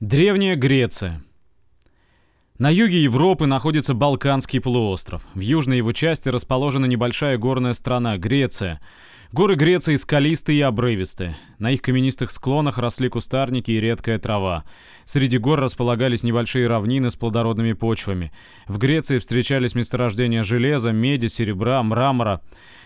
Древняя Греция. На юге Европы находится Балканский полуостров. В южной его части расположена небольшая горная страна Греция. Горы Греции скалистые и обрывистые. На их каменистых склонах росли кустарники и редкая трава. Среди гор располагались небольшие равнины с плодородными почвами. В Греции встречались месторождения железа, меди, серебра, мрамора.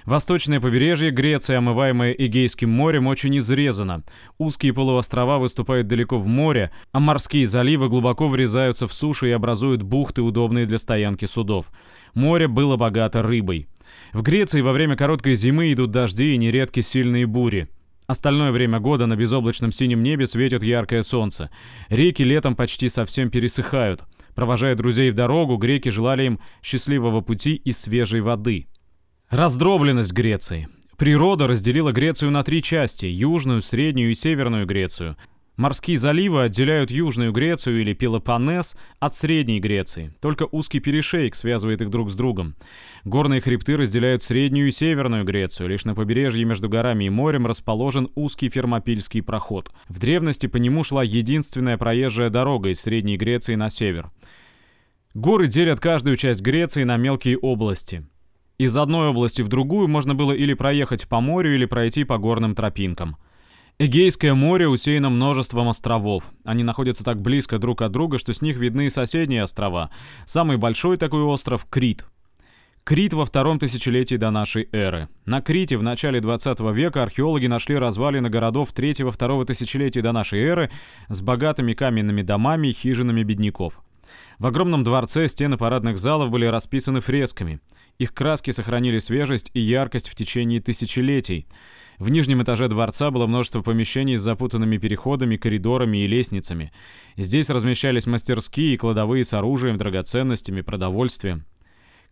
Восточное побережье Греции, омываемое Эгейским морем, очень изрезано. Узкие полуострова выступают далеко в море, а морские заливы глубоко врезаются в сушу и образуют бухты, удобные для стоянки судов. Море было богато рыбой. В Греции во время короткой зимы идут дожди и нередки сильные бури. Остальное время года на безоблачном синем небе светит яркое солнце. Реки летом почти совсем пересыхают. Провожая друзей в дорогу, греки желали им счастливого пути и свежей воды. Раздробленность Греции. Природа разделила Грецию на три части – южную, среднюю и северную Грецию. Морские заливы отделяют Южную Грецию или Пелопоннес от Средней Греции. Только узкий перешейк связывает их друг с другом. Горные хребты разделяют Среднюю и Северную Грецию. Лишь на побережье между горами и морем расположен узкий Фермопильский проход. В древности по нему шла единственная проезжая дорога из Средней Греции на север. Горы делят каждую часть Греции на мелкие области – из одной области в другую можно было или проехать по морю, или пройти по горным тропинкам. Эгейское море усеяно множеством островов. Они находятся так близко друг от друга, что с них видны соседние острова. Самый большой такой остров — Крит. Крит во втором тысячелетии до нашей эры. На Крите в начале 20 века археологи нашли развалины городов третьего-второго тысячелетия до нашей эры с богатыми каменными домами и хижинами бедняков. В огромном дворце стены парадных залов были расписаны фресками — их краски сохранили свежесть и яркость в течение тысячелетий. В нижнем этаже дворца было множество помещений с запутанными переходами, коридорами и лестницами. Здесь размещались мастерские и кладовые с оружием, драгоценностями, продовольствием.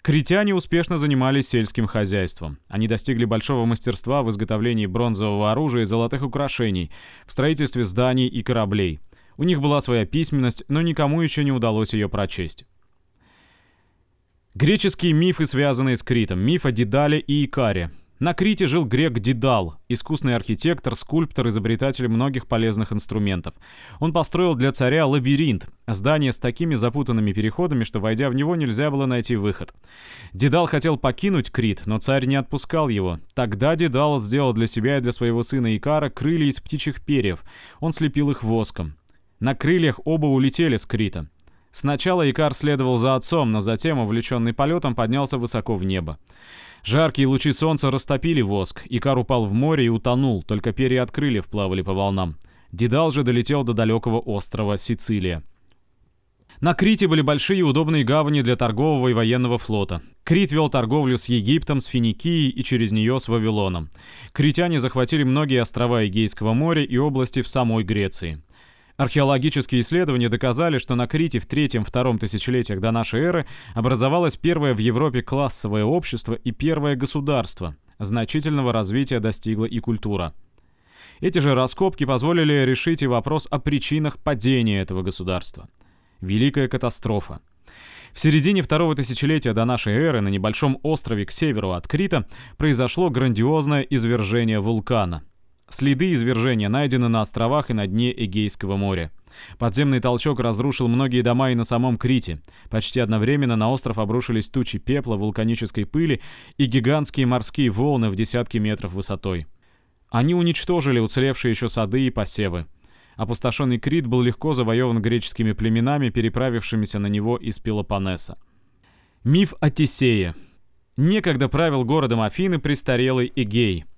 Критяне успешно занимались сельским хозяйством. Они достигли большого мастерства в изготовлении бронзового оружия и золотых украшений, в строительстве зданий и кораблей. У них была своя письменность, но никому еще не удалось ее прочесть. Греческие мифы, связанные с Критом. Миф о Дедале и Икаре. На Крите жил грек Дедал, искусный архитектор, скульптор, изобретатель многих полезных инструментов. Он построил для царя лабиринт, здание с такими запутанными переходами, что, войдя в него, нельзя было найти выход. Дедал хотел покинуть Крит, но царь не отпускал его. Тогда Дедал сделал для себя и для своего сына Икара крылья из птичьих перьев. Он слепил их воском. На крыльях оба улетели с Крита. Сначала Икар следовал за отцом, но затем, увлеченный полетом, поднялся высоко в небо. Жаркие лучи солнца растопили воск, Икар упал в море и утонул, только перья от крыльев плавали по волнам. Дедал же долетел до далекого острова Сицилия. На Крите были большие и удобные гавани для торгового и военного флота. Крит вел торговлю с Египтом, с Финикией и через нее с Вавилоном. Критяне захватили многие острова Эгейского моря и области в самой Греции. Археологические исследования доказали, что на Крите в третьем-втором тысячелетиях до нашей эры образовалось первое в Европе классовое общество и первое государство. Значительного развития достигла и культура. Эти же раскопки позволили решить и вопрос о причинах падения этого государства. Великая катастрофа. В середине второго тысячелетия до нашей эры на небольшом острове к северу от Крита произошло грандиозное извержение вулкана – Следы извержения найдены на островах и на дне Эгейского моря. Подземный толчок разрушил многие дома и на самом Крите. Почти одновременно на остров обрушились тучи пепла, вулканической пыли и гигантские морские волны в десятки метров высотой. Они уничтожили уцелевшие еще сады и посевы. Опустошенный Крит был легко завоеван греческими племенами, переправившимися на него из Пелопоннеса. Миф о Тесее. Некогда правил городом Афины престарелый Эгей –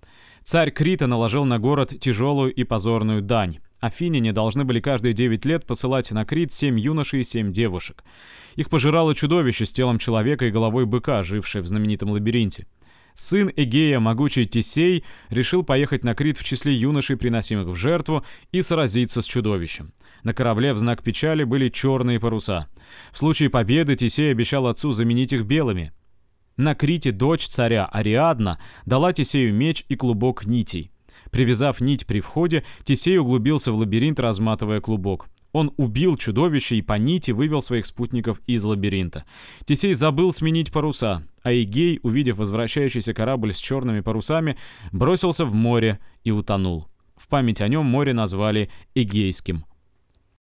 Царь Крита наложил на город тяжелую и позорную дань. Афиняне должны были каждые 9 лет посылать на Крит 7 юношей и 7 девушек. Их пожирало чудовище с телом человека и головой быка, жившее в знаменитом лабиринте. Сын Эгея, могучий Тесей, решил поехать на Крит в числе юношей, приносимых в жертву, и сразиться с чудовищем. На корабле в знак печали были черные паруса. В случае победы Тесей обещал отцу заменить их белыми. На Крите дочь царя Ариадна дала Тесею меч и клубок нитей. Привязав нить при входе, Тесей углубился в лабиринт, разматывая клубок. Он убил чудовище и по нити вывел своих спутников из лабиринта. Тесей забыл сменить паруса, а Игей, увидев возвращающийся корабль с черными парусами, бросился в море и утонул. В память о нем море назвали Эгейским